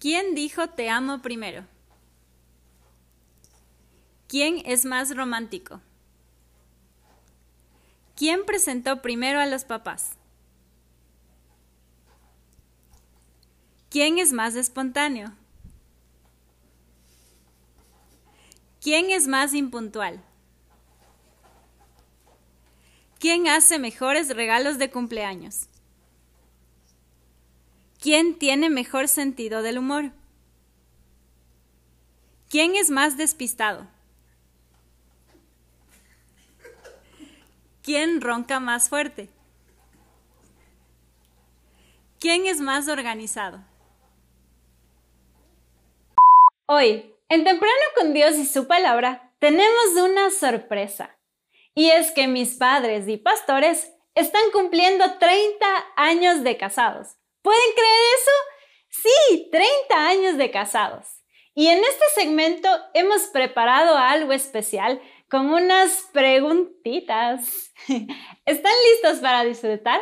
¿Quién dijo te amo primero? ¿Quién es más romántico? ¿Quién presentó primero a los papás? ¿Quién es más espontáneo? ¿Quién es más impuntual? ¿Quién hace mejores regalos de cumpleaños? ¿Quién tiene mejor sentido del humor? ¿Quién es más despistado? ¿Quién ronca más fuerte? ¿Quién es más organizado? Hoy, en Temprano con Dios y su palabra, tenemos una sorpresa. Y es que mis padres y pastores están cumpliendo 30 años de casados. ¿Pueden creer eso? Sí, 30 años de casados. Y en este segmento hemos preparado algo especial con unas preguntitas. ¿Están listos para disfrutar?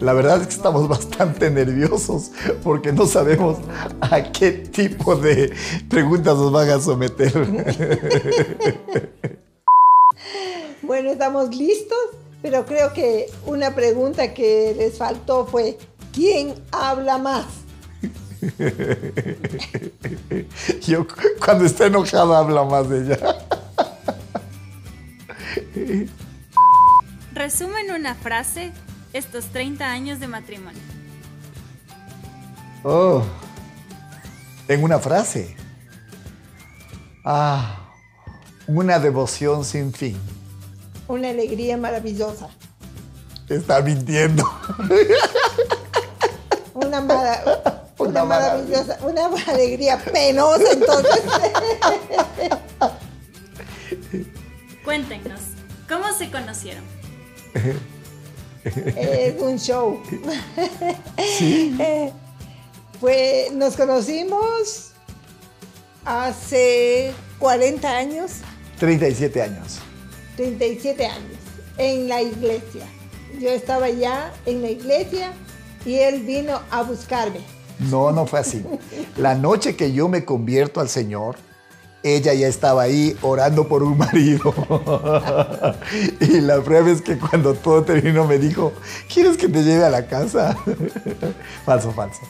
La verdad es que estamos bastante nerviosos porque no sabemos a qué tipo de preguntas nos van a someter. Bueno, estamos listos, pero creo que una pregunta que les faltó fue, ¿quién habla más? Yo cuando está enojada habla más de ella. Resumen una frase estos 30 años de matrimonio. Oh, en una frase. Ah, una devoción sin fin. Una alegría maravillosa. Está mintiendo. Una, mara- Una una maravillosa, una alegría penosa entonces. Cuéntenos, ¿cómo se conocieron? es un show. Eh, Fue, nos conocimos hace 40 años, 37 años. 37 años, en la iglesia. Yo estaba ya en la iglesia y él vino a buscarme. No, no fue así. La noche que yo me convierto al Señor, ella ya estaba ahí orando por un marido. Y la prueba es que cuando todo terminó me dijo, ¿quieres que te lleve a la casa? Falso, falso.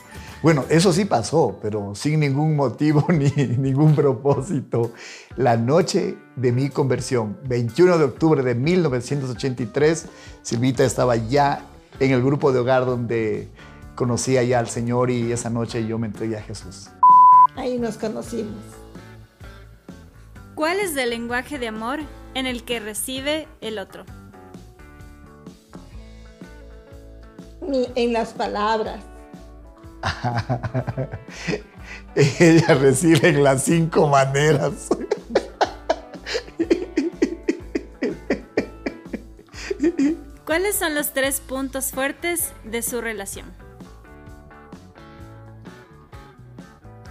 Bueno, eso sí pasó, pero sin ningún motivo ni ningún propósito. La noche de mi conversión, 21 de octubre de 1983, Silvita estaba ya en el grupo de hogar donde conocía ya al Señor y esa noche yo me entregué a Jesús. Ahí nos conocimos. ¿Cuál es el lenguaje de amor en el que recibe el otro? En las palabras. Ella recibe en las cinco maneras. ¿Cuáles son los tres puntos fuertes de su relación?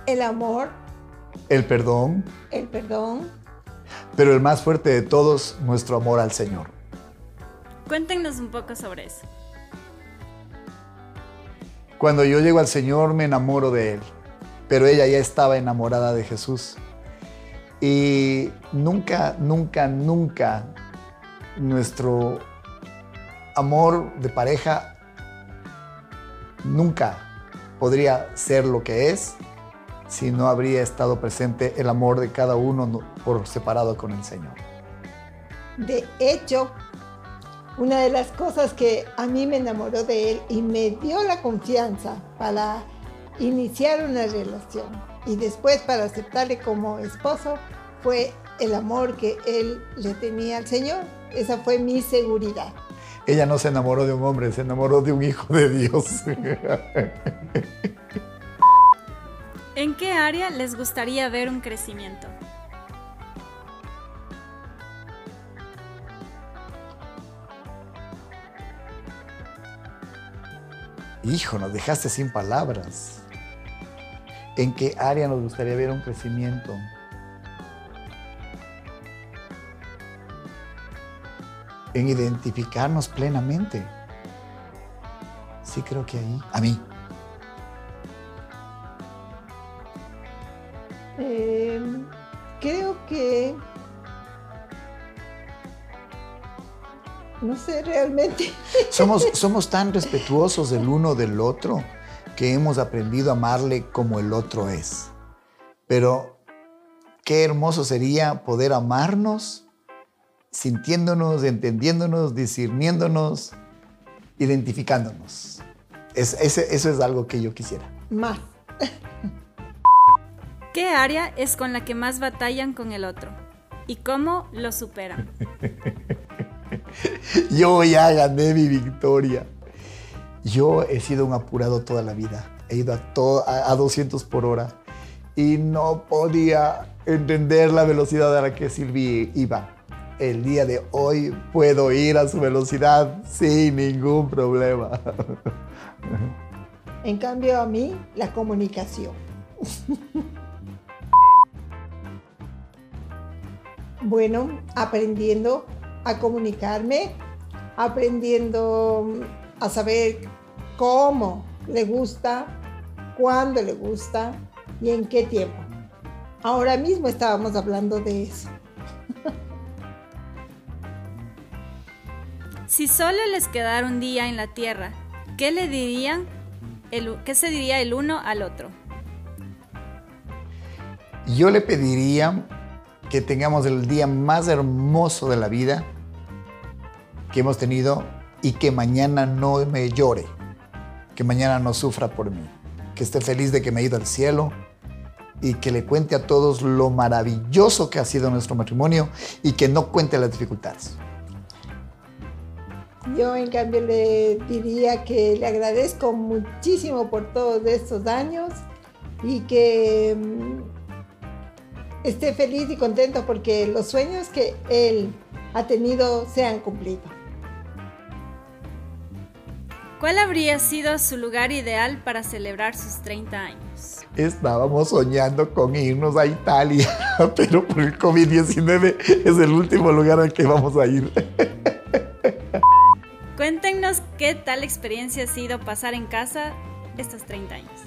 El amor, El perdón, el perdón, pero el más fuerte de todos, nuestro amor al Señor. Cuéntenos un poco sobre eso. Cuando yo llego al Señor me enamoro de Él, pero ella ya estaba enamorada de Jesús. Y nunca, nunca, nunca nuestro amor de pareja nunca podría ser lo que es si no habría estado presente el amor de cada uno no- por separado con el Señor. De hecho, una de las cosas que a mí me enamoró de él y me dio la confianza para iniciar una relación y después para aceptarle como esposo fue el amor que él le tenía al Señor. Esa fue mi seguridad. Ella no se enamoró de un hombre, se enamoró de un hijo de Dios. ¿En qué área les gustaría ver un crecimiento? Hijo, nos dejaste sin palabras. ¿En qué área nos gustaría ver un crecimiento? En identificarnos plenamente. Sí creo que ahí. A mí. Realmente. Somos, somos tan respetuosos del uno del otro que hemos aprendido a amarle como el otro es. Pero qué hermoso sería poder amarnos sintiéndonos, entendiéndonos, discerniéndonos, identificándonos. Es, ese- eso es algo que yo quisiera. Más. ¿Qué área es con la que más batallan con el otro? ¿Y cómo lo superan? Yo ya gané mi victoria. Yo he sido un apurado toda la vida. He ido a, to- a, a 200 por hora y no podía entender la velocidad a la que Silvi iba. El día de hoy puedo ir a su velocidad sin ningún problema. En cambio, a mí, la comunicación. bueno, aprendiendo a comunicarme, aprendiendo a saber cómo le gusta, cuándo le gusta y en qué tiempo. Ahora mismo estábamos hablando de eso. Si solo les quedara un día en la Tierra, ¿qué le dirían? El, ¿Qué se diría el uno al otro? Yo le pediría que tengamos el día más hermoso de la vida que hemos tenido y que mañana no me llore, que mañana no sufra por mí, que esté feliz de que me he ido al cielo y que le cuente a todos lo maravilloso que ha sido nuestro matrimonio y que no cuente las dificultades. Yo en cambio le diría que le agradezco muchísimo por todos estos años y que mm, esté feliz y contento porque los sueños que él ha tenido se han cumplido. ¿Cuál habría sido su lugar ideal para celebrar sus 30 años? Estábamos soñando con irnos a Italia, pero por el COVID-19 es el último lugar al que vamos a ir. Cuéntenos qué tal experiencia ha sido pasar en casa estos 30 años.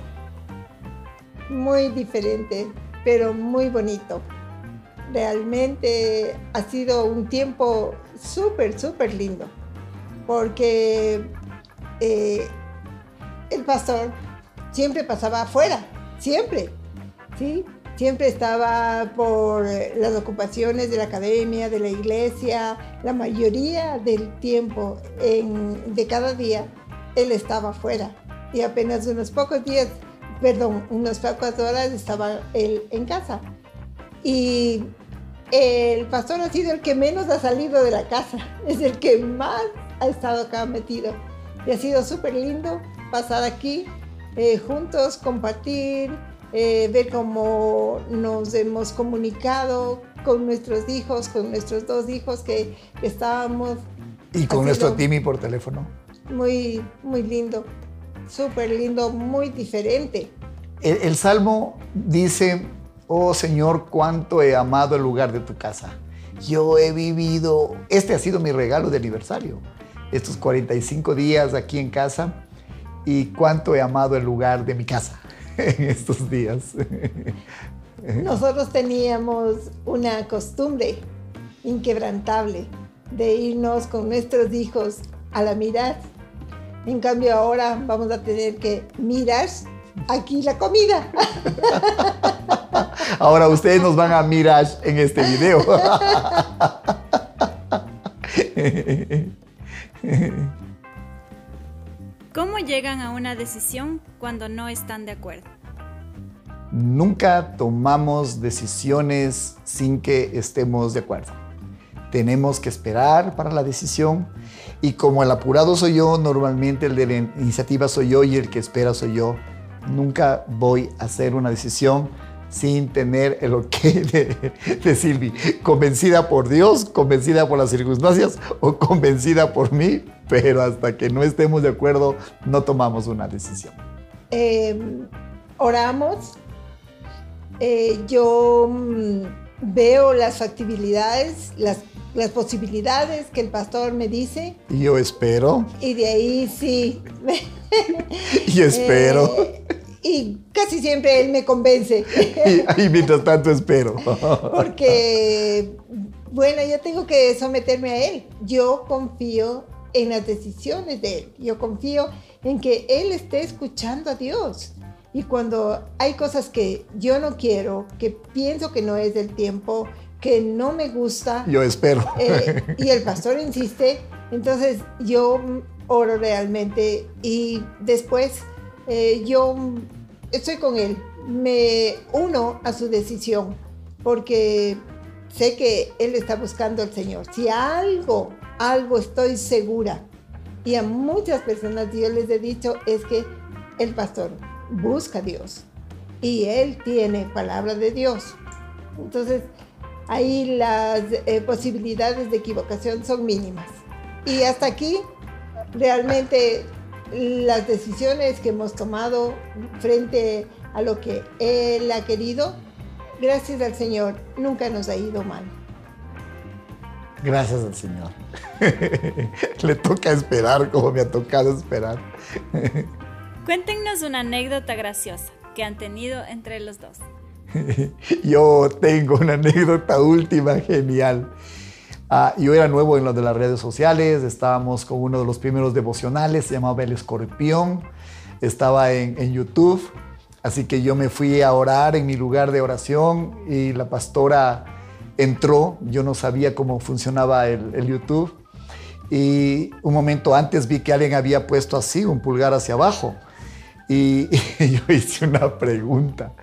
Muy diferente, pero muy bonito. Realmente ha sido un tiempo súper, súper lindo, porque eh, el pastor siempre pasaba afuera, siempre, ¿sí? Siempre estaba por las ocupaciones de la academia, de la iglesia, la mayoría del tiempo, de cada día, él estaba afuera. Y apenas unos pocos días, perdón, unas pocas horas estaba él en casa. Y el pastor ha sido el que menos ha salido de la casa, es el que más ha estado acá metido. Y ha sido súper lindo pasar aquí eh, juntos, compartir, eh, ver cómo nos hemos comunicado con nuestros hijos, con nuestros dos hijos que, que estábamos Y con nuestro Timmy por teléfono. muy, muy lindo, súper lindo, muy diferente. El, el Salmo dice, oh Señor, cuánto he amado el lugar de tu casa. Yo he vivido, este ha sido mi regalo de aniversario, estos 45 días aquí en casa y cuánto he amado el lugar de mi casa en estos días. Nosotros teníamos una costumbre inquebrantable de irnos con nuestros hijos a la mirada. En cambio ahora vamos a tener que mirar aquí la comida. Ahora ustedes nos van a mirar en este video. ¿Cómo llegan a una decisión cuando no están de acuerdo? Nunca tomamos decisiones sin que estemos de acuerdo. Tenemos que esperar para la decisión y como el apurado soy yo, normalmente el de la iniciativa soy yo y el que espera soy yo. Nunca voy a hacer una decisión sin tener el ok de, de Silvi. Convencida por Dios, convencida por las circunstancias o convencida por mí, pero hasta que no estemos de acuerdo no tomamos una decisión. Eh, oramos, eh, yo mm, veo las factibilidades, las, las posibilidades que el pastor me dice Y yo espero, y de ahí sí. y espero, Eh, y casi siempre él me convence. y, y mientras tanto espero. Porque, bueno, yo tengo que someterme a él. Yo confío en las decisiones de él. Yo confío en que él esté escuchando a Dios. Y cuando hay cosas que yo no quiero, que pienso que no es del tiempo, que no me gusta, Yo espero. eh, y el pastor insiste, entonces yo oro realmente y después eh, yo estoy con él, me uno a su decisión porque sé que él está buscando al Señor. Si algo, algo estoy segura y a muchas personas yo les he dicho es que el pastor busca a Dios y él tiene palabra de Dios. Entonces, ahí las eh, posibilidades de equivocación son mínimas. Y hasta aquí, realmente las decisiones que hemos tomado frente a lo que Él ha querido, gracias al Señor, nunca nos ha ido mal. Gracias al Señor. Le toca esperar como me ha tocado esperar. Cuéntenos una anécdota graciosa que han tenido entre los dos. Yo tengo una anécdota última genial. Ah, yo era nuevo en lo de las redes sociales, estábamos con uno de los primeros devocionales, se llamaba El Escorpión, estaba en, en YouTube, así que yo me fui a orar en mi lugar de oración y la pastora entró, yo no sabía cómo funcionaba el, el YouTube y un momento antes vi que alguien había puesto así, un pulgar hacia abajo y, y yo hice una pregunta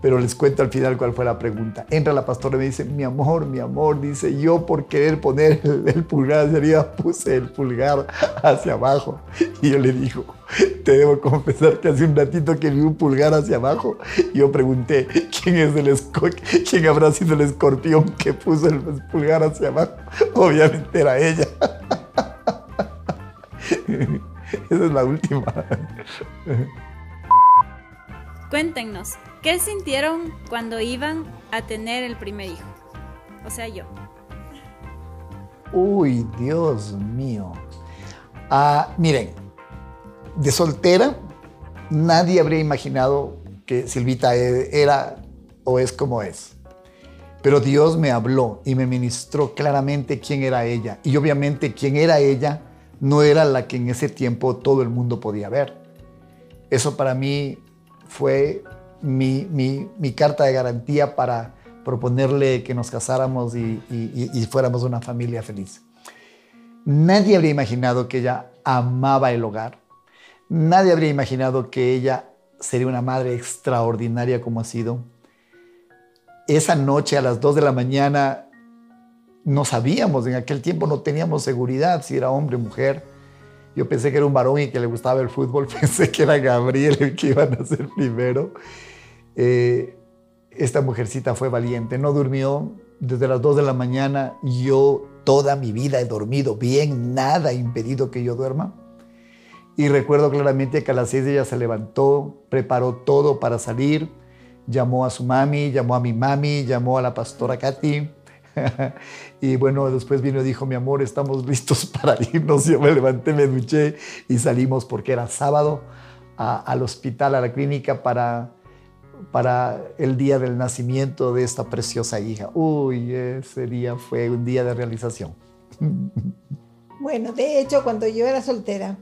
pero les cuento al final cuál fue la pregunta. Entra la pastora y me dice, mi amor, mi amor, dice, yo por querer poner el, pulgar hacia arriba puse el pulgar hacia abajo. Y yo le digo, te debo confesar que hace un ratito que vi un pulgar hacia abajo. Yo pregunté, ¿quién es el quién habrá sido el escorpión que puso el pulgar hacia abajo? Obviamente era ella. Esa es la última. Cuéntenos, ¿qué sintieron cuando iban a tener el primer hijo? O sea, yo. Uy, Dios mío. Ah, miren, de soltera, nadie habría imaginado que Silvita e- era o es como es. Pero Dios me habló y me ministró claramente quién era ella. Y obviamente quién era ella no era la que en ese tiempo todo el mundo podía ver. Eso para mí fue mi, carta de garantía para proponerle que nos casáramos y, y- fuéramos una familia feliz. Nadie habría imaginado que ella amaba el hogar. Nadie habría imaginado que ella sería una madre extraordinaria como ha sido. Esa noche a las 2 de la mañana no sabíamos, en aquel tiempo no teníamos seguridad si era hombre o mujer. Yo pensé que era un varón y que le gustaba el fútbol, pensé que era Gabriel el que iba a nacer primero. Eh, esta mujercita fue valiente, no durmió desde las 2 de la mañana. Yo toda mi vida he dormido bien, nada ha impedido que yo duerma. Y recuerdo claramente que a las 6 ella se levantó, preparó todo para salir, llamó a su mami, llamó a mi mami, llamó a la pastora Katy. y bueno, después vino y dijo, mi amor, estamos listos para irnos. Yo me levanté, me duché y salimos porque era sábado al hospital, a la clínica para, para el día del nacimiento de esta preciosa hija. Uy, ese día fue un día de realización. Bueno, de hecho, cuando yo era soltera,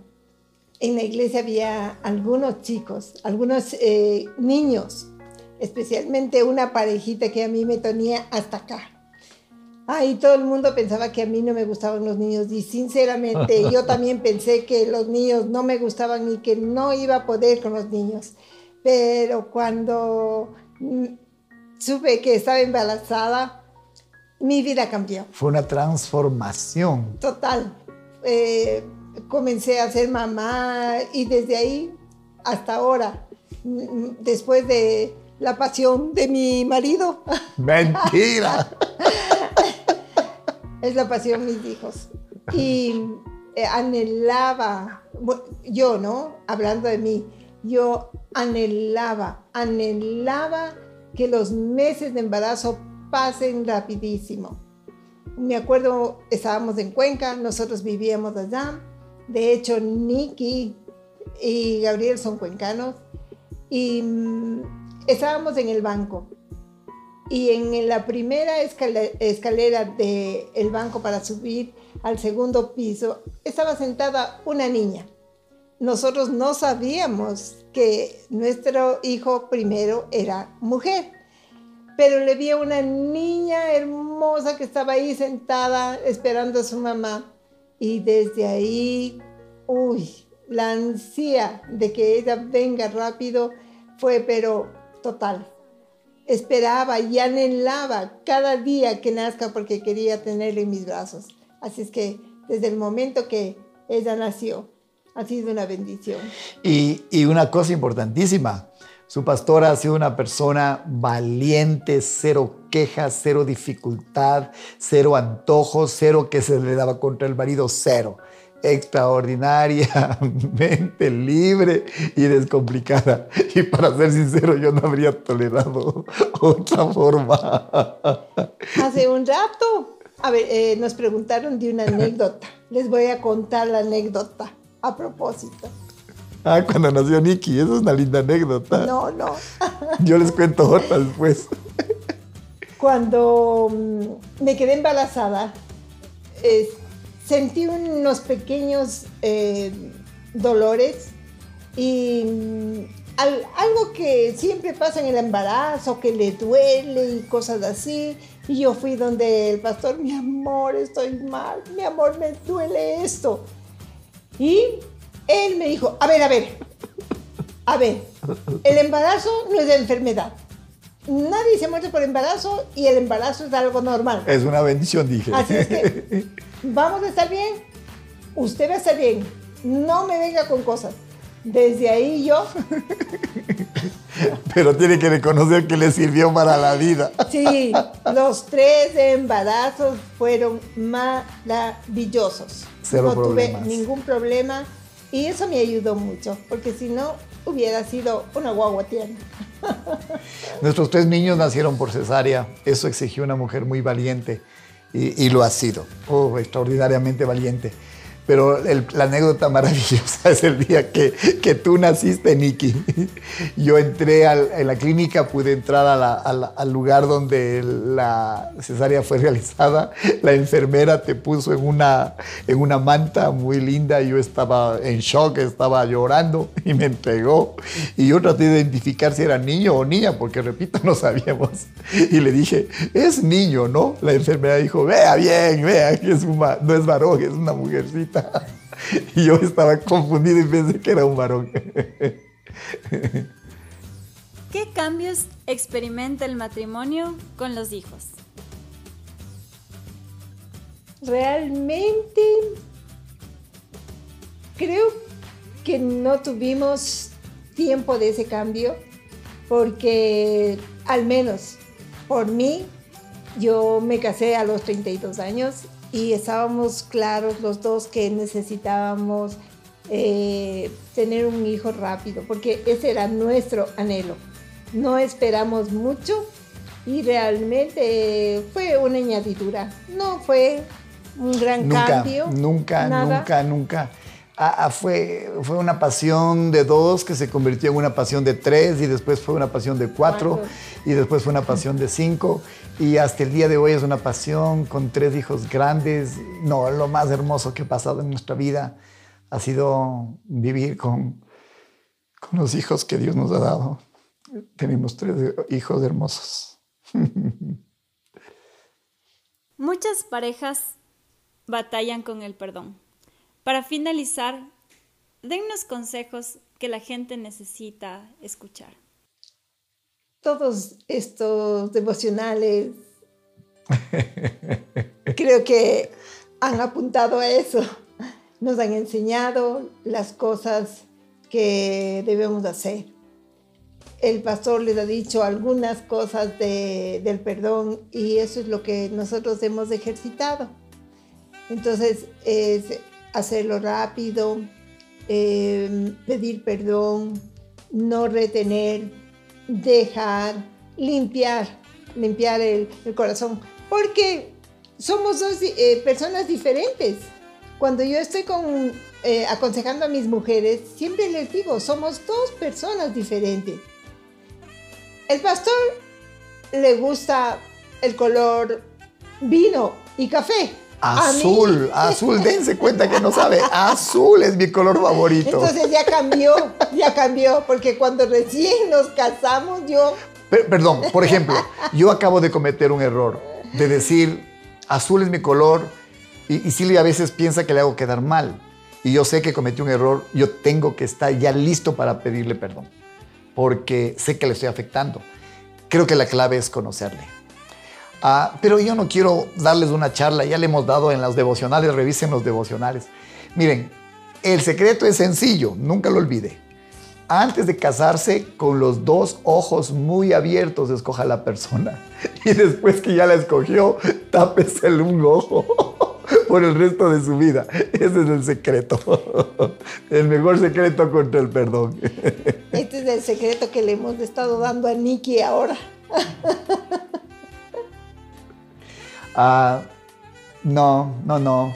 en la iglesia había algunos chicos, algunos eh, niños, especialmente una parejita que a mí me tenía hasta acá. Ay, todo el mundo pensaba que a mí no me gustaban los niños y sinceramente yo también pensé que los niños no me gustaban y que no iba a poder con los niños. Pero cuando mm, supe que estaba embarazada, mi vida cambió. Fue una transformación. Total. Eh, comencé a ser mamá y desde ahí hasta ahora, mm, después de la pasión de mi marido. Mentira. es la pasión de mis hijos. Y eh, anhelaba, yo, ¿no? Hablando de mí, yo anhelaba, anhelaba que los meses de embarazo pasen rapidísimo. Me acuerdo, estábamos en Cuenca, nosotros vivíamos allá. De hecho, Nicky y Gabriel son cuencanos. Y mm, estábamos en el banco. Y en la primera escalera, del banco para subir al segundo piso estaba sentada una niña. Nosotros no sabíamos que nuestro hijo primero era mujer, pero le vi a una niña hermosa que estaba ahí sentada esperando a su mamá. Y desde ahí, uy, la ansia de que ella venga rápido fue pero total. Esperaba y anhelaba cada día que nazca porque quería tenerle en mis brazos. Así es que desde el momento que ella nació, ha sido una bendición. Y, y una cosa importantísima, su pastora ha sido una persona valiente, cero quejas, cero dificultad, cero antojos, cero que se le daba contra el marido, cero extraordinariamente libre y descomplicada. Y para ser sincero, yo no habría tolerado otra forma. Hace un rato, a ver, eh, nos preguntaron de una anécdota. Les voy a contar la anécdota a propósito. Ah, cuando nació Nicky, eso es una linda anécdota. No, no. Yo les cuento otra después. Cuando mm, me quedé embarazada, sentí unos pequeños eh, dolores y mm, algo que siempre pasa en el embarazo, que le duele y cosas así. Y yo fui donde el pastor, mi amor, estoy mal, mi amor, me duele esto. Y él me dijo, a ver, a ver, a ver, el embarazo no es de enfermedad. Nadie se muere por embarazo y el embarazo es algo normal. Es una bendición, dije. Así es que vamos a estar bien, usted va a estar bien, no me venga con cosas. Desde ahí yo... Pero tiene que reconocer que le sirvió para la vida. Sí, los tres embarazos fueron maravillosos. Cero no tuve ningún problema y eso me ayudó mucho, porque si no hubiera sido una guagua tierna. Nuestros tres niños nacieron por cesárea. Eso exigió una mujer muy valiente y, lo ha sido, oh, extraordinariamente valiente. Pero la anécdota maravillosa es el día que, que tú naciste, Nicky. Yo entré al, en la clínica, pude entrar al lugar donde la cesárea fue realizada. La enfermera te puso en una, en una manta muy linda. Yo estaba en shock, estaba llorando y me entregó. Y yo traté de identificar si era niño o niña, porque repito, no sabíamos. Y le dije, es niño, ¿no? La enfermera dijo, vea bien, vea que es no es varón, es una mujercita. Y yo estaba confundido y pensé que era un varón. ¿Qué cambios experimenta el matrimonio con los hijos? Realmente creo que no tuvimos tiempo de ese cambio porque al menos por mí yo me casé a los 32 años y estábamos claros los dos que necesitábamos eh, tener un hijo rápido, porque ese era nuestro anhelo. No esperamos mucho y realmente fue una añadidura. No fue un gran cambio. Nunca, nunca, nunca. Ah, ah, fue, fue una pasión de dos que se convirtió en una pasión de tres y después fue una pasión de cuatro, y después fue una pasión de cinco y hasta el día de hoy es una pasión con tres hijos grandes. No, lo más hermoso que ha pasado en nuestra vida ha sido vivir con, con los hijos que Dios nos ha dado. Tenemos tres hijos hermosos. Muchas parejas batallan con el perdón. Para finalizar, dennos consejos que la gente necesita escuchar. Todos estos devocionales creo que han apuntado a eso. Nos han enseñado las cosas que debemos hacer. el pastor les ha dicho algunas cosas de- del perdón y eso es lo que nosotros hemos ejercitado. Entonces es hacerlo rápido, eh, pedir perdón, no retener, dejar, limpiar, limpiar el, corazón, porque somos dos eh, personas diferentes. Cuando yo estoy con, eh, aconsejando a mis mujeres, siempre les digo, somos dos personas diferentes. El pastor le gusta el color vino y café. Azul, azul, dense cuenta que no sabe. Azul es mi color favorito. Entonces ya cambió, ya cambió, porque cuando recién nos casamos yo, Per- perdón, por ejemplo, yo acabo de cometer un error de decir azul es mi color y, y Silvia a veces piensa que le hago quedar mal. Y yo sé que cometí un error, yo tengo que estar ya listo para pedirle perdón, porque sé que le estoy afectando. Creo que la clave es conocerle. Ah, pero yo no quiero darles una charla, ya le hemos dado en los devocionales, revisen los devocionales. Miren, el secreto es sencillo, nunca lo olvide. Antes de casarse, con los dos ojos muy abiertos, escoja la persona. Y después que ya la escogió, tápesele un ojo por el resto de su vida. Ese es el secreto. El mejor secreto contra el perdón. este es el secreto que le hemos estado dando a Nikki ahora. Ah, no, no, no.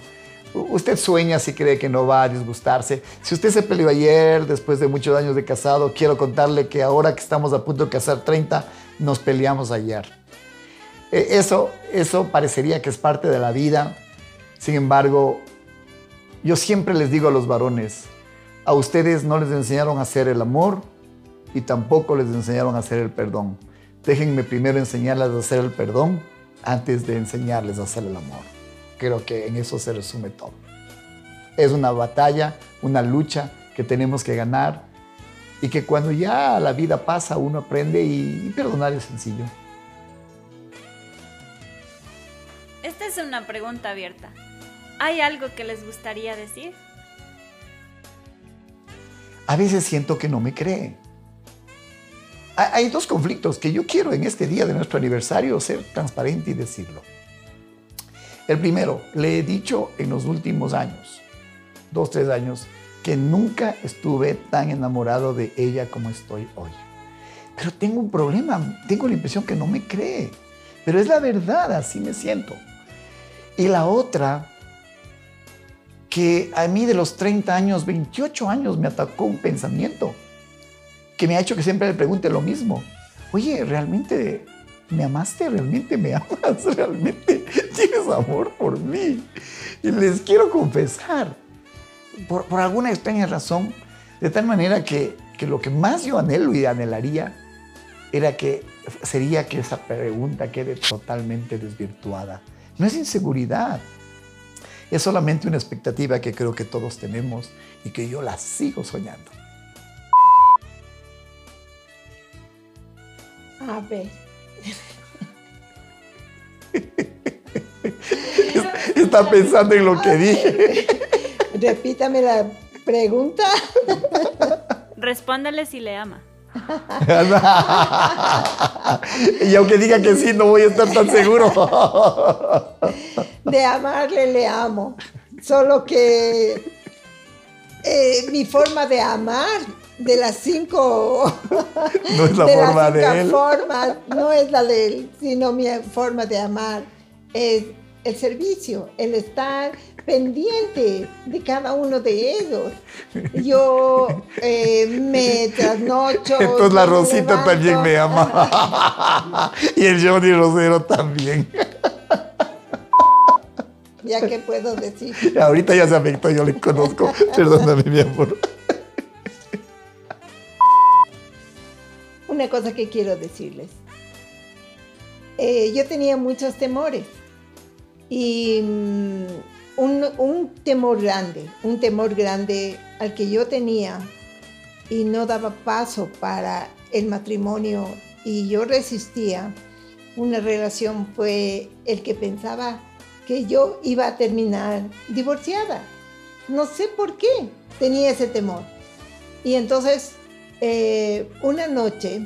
Usted sueña si cree que no va a disgustarse. Si usted se peleó ayer, después de muchos años de casado, quiero contarle que ahora que estamos a punto de casar 30, nos peleamos ayer. Eh, Eso, eso parecería que es parte de la vida. Sin embargo, yo siempre les digo a los varones, a ustedes no les enseñaron a hacer el amor y tampoco les enseñaron a hacer el perdón. Déjenme primero enseñarles a hacer el perdón antes de enseñarles a hacer el amor. Creo que en eso se resume todo. Es una batalla, una lucha que tenemos que ganar y que cuando ya la vida pasa uno aprende y, y perdonar es sencillo. Esta es una pregunta abierta. ¿Hay algo que les gustaría decir? A veces siento que no me cree. Ha- Hay dos conflictos que yo quiero en este día de nuestro aniversario ser transparente y decirlo. El primero, le he dicho en los últimos años, dos, tres años, que nunca estuve tan enamorado de ella como estoy hoy. Pero tengo un problema, tengo la impresión que no me cree. Pero es la verdad, así me siento. Y la otra, que a mí de los 30 años, 28 años me atacó un pensamiento que me ha hecho que siempre le pregunte lo mismo. Oye, ¿realmente me amaste? ¿Realmente me amas? ¿Realmente tienes amor por mí? Y les quiero confesar, por, por alguna extraña razón, de tal manera que, que lo que más yo anhelo y anhelaría era que sería que esa pregunta quede totalmente desvirtuada. No es inseguridad, es solamente una expectativa que creo que todos tenemos y que yo la sigo soñando. A ver, Está pensando en lo que dije. repítame la pregunta. Respóndale si le ama. y aunque diga que sí, no voy a estar tan seguro. De amarle le amo. Solo que eh, mi forma de amar de las cinco No es la de forma de él. formas, no es la de él, sino mi forma de amar es el servicio, el estar pendiente de cada uno de ellos. Yo eh, me trasnocho. Entonces la Rosita levanto. también me ama. y el Johnny Rosero también. Ya que puedo decir. Ahorita ya se afectó, yo le conozco. Perdóname, mi amor. Una cosa que quiero decirles. Eh, yo tenía muchos temores y mm, un, un temor grande, un temor grande al que yo tenía y no daba paso para el matrimonio y yo resistía una relación fue el que pensaba que yo iba a terminar divorciada. No sé por qué tenía ese temor. Y entonces eh, una noche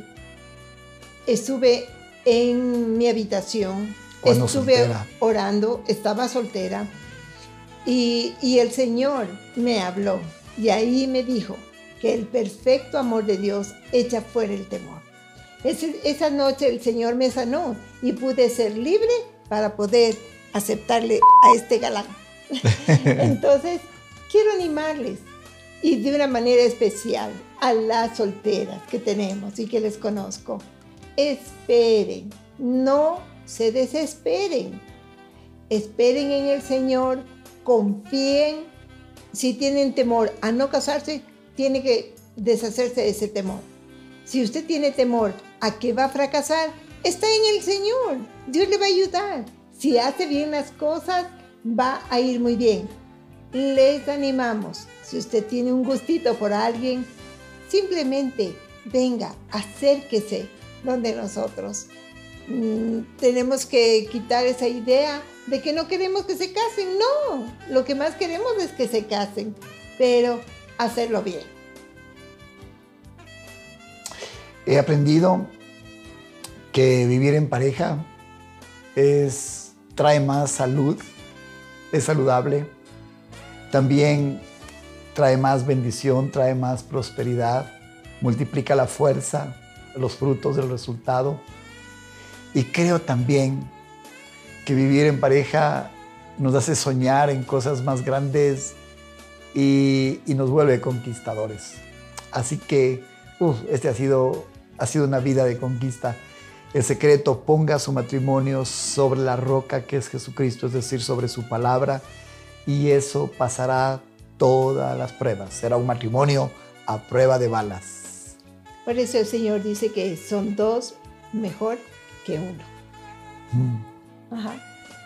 estuve en mi habitación, Cuando estuve soltera. orando, estaba soltera y, y el Señor me habló y ahí me dijo que el perfecto amor de Dios echa fuera el temor. Ese- esa noche el Señor me sanó y pude ser libre para poder aceptarle a este galán. Entonces, quiero animarles y de una manera especial a las solteras que tenemos y que les conozco. Esperen, no se desesperen. Esperen en el Señor, confíen. Si tienen temor a no casarse, tiene que deshacerse de ese temor. Si usted tiene temor a que va a fracasar, está en el Señor. Dios le va a ayudar. Si hace bien las cosas, va a ir muy bien. Les animamos. Si usted tiene un gustito por alguien, simplemente venga, acérquese donde nosotros. Mm, tenemos que quitar esa idea de que no queremos que se casen. No, lo que más queremos es que se casen, pero hacerlo bien. He aprendido que vivir en pareja es, trae más salud, es saludable, también trae más bendición, trae más prosperidad, multiplica la fuerza, los frutos del resultado. Y creo también que vivir en pareja nos hace soñar en cosas más grandes y, nos vuelve conquistadores. Así que, uf, este ha sido, ha sido una vida de conquista. El secreto, ponga su matrimonio sobre la roca que es Jesucristo, es decir, sobre su palabra, y eso pasará todas las pruebas. Será un matrimonio a prueba de balas. Por eso el Señor dice que son dos mejor que uno. Mm. Ajá.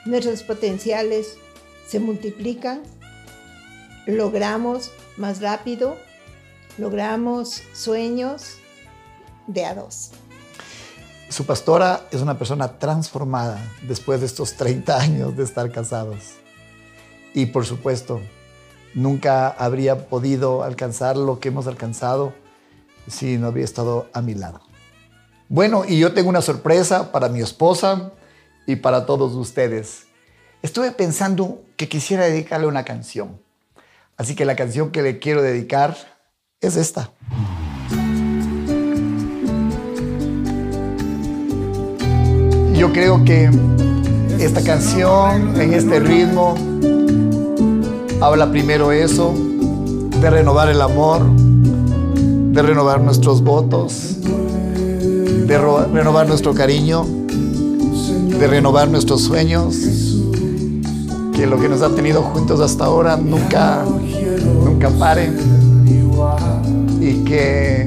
Nuestros potenciales se multiplican, logramos más rápido, logramos sueños de a dos. Su pastora es una persona transformada después de estos 30 años de estar casados. Y por supuesto, nunca habría podido alcanzar lo que hemos alcanzado si no había estado a mi lado. Bueno, y yo tengo una sorpresa para mi esposa y para todos ustedes. Estuve pensando que quisiera dedicarle una canción. Así que la canción que le quiero dedicar es esta. Yo creo que esta canción, en este ritmo, habla primero eso, de renovar el amor, de renovar nuestros votos, de renovar nuestro cariño, de renovar nuestros sueños, que lo que nos ha tenido juntos hasta ahora nunca, nunca pare y que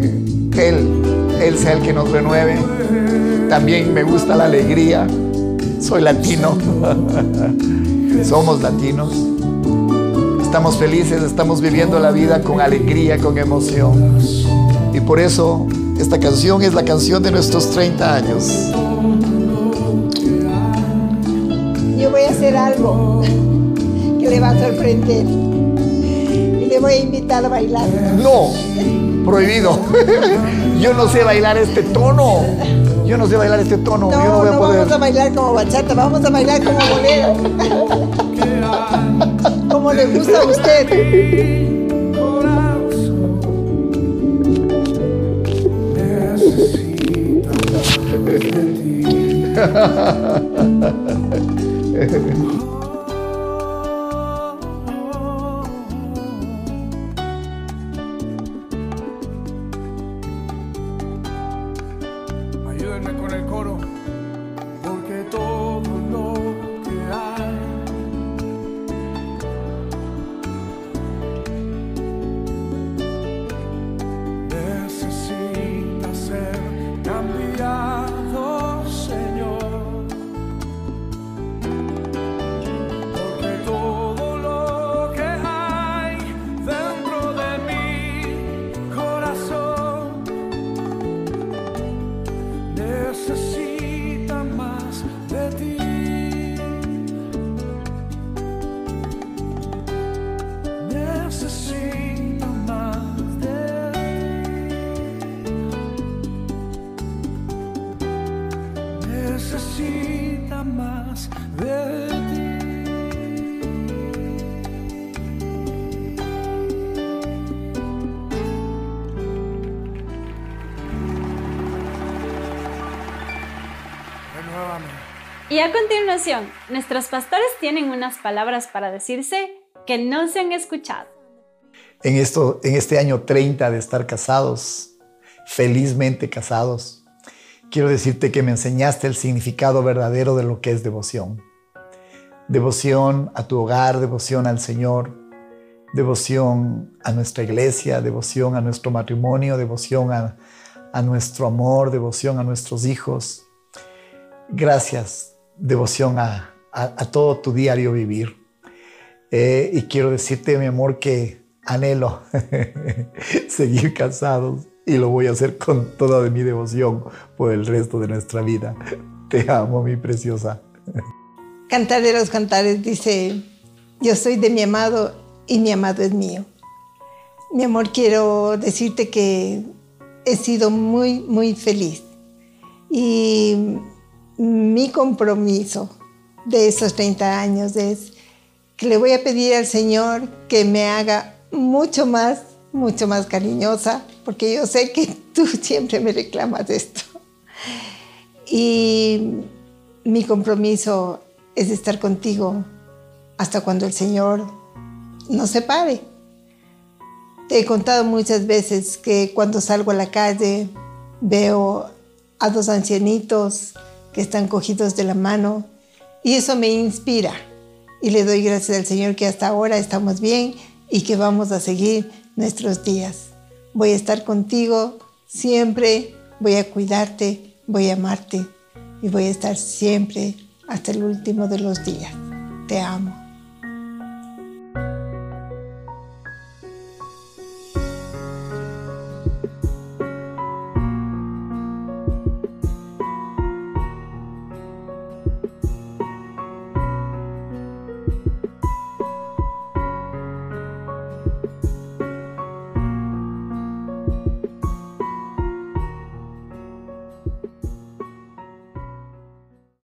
Él, Él sea el que nos renueve. También me gusta la alegría, soy latino, somos latinos. Estamos felices, estamos viviendo la vida con alegría, con emoción. Y por eso esta canción es la canción de nuestros 30 años. Yo voy a hacer algo que le va a sorprender y le voy a invitar a bailar. No, prohibido. Yo no sé bailar este tono. Yo no sé bailar este tono. Yo no No, voy a no poder. vamos a bailar como bachata, vamos a bailar como bolero. Como le gusta a usted. Y a continuación, nuestros pastores tienen unas palabras para decirse que no se han escuchado. En, esto, en este año 30 de estar casados, felizmente casados, quiero decirte que me enseñaste el significado verdadero de lo que es devoción. Devoción a tu hogar, devoción al Señor, devoción a nuestra iglesia, devoción a nuestro matrimonio, devoción a, a nuestro amor, devoción a nuestros hijos. Gracias devoción a, todo tu diario vivir. Eh, y quiero decirte, mi amor, que anhelo seguir casados y lo voy a hacer con toda mi devoción por el resto de nuestra vida. Te amo, mi preciosa. Cantar de los cantares dice, yo soy de mi amado y mi amado es mío. Mi amor, quiero decirte que he sido muy, muy feliz. Y mi compromiso de esos 30 años es que le voy a pedir al Señor que me haga mucho más, mucho más cariñosa, porque yo sé que tú siempre me reclamas esto. Y mi compromiso es estar contigo hasta cuando el Señor nos separe. Te he contado muchas veces que cuando salgo a la calle veo a dos ancianitos que están cogidos de la mano y eso me inspira y le doy gracias al Señor que hasta ahora estamos bien y que vamos a seguir nuestros días. Voy a estar contigo siempre, voy a cuidarte, voy a amarte y voy a estar siempre hasta el último de los días. Te amo.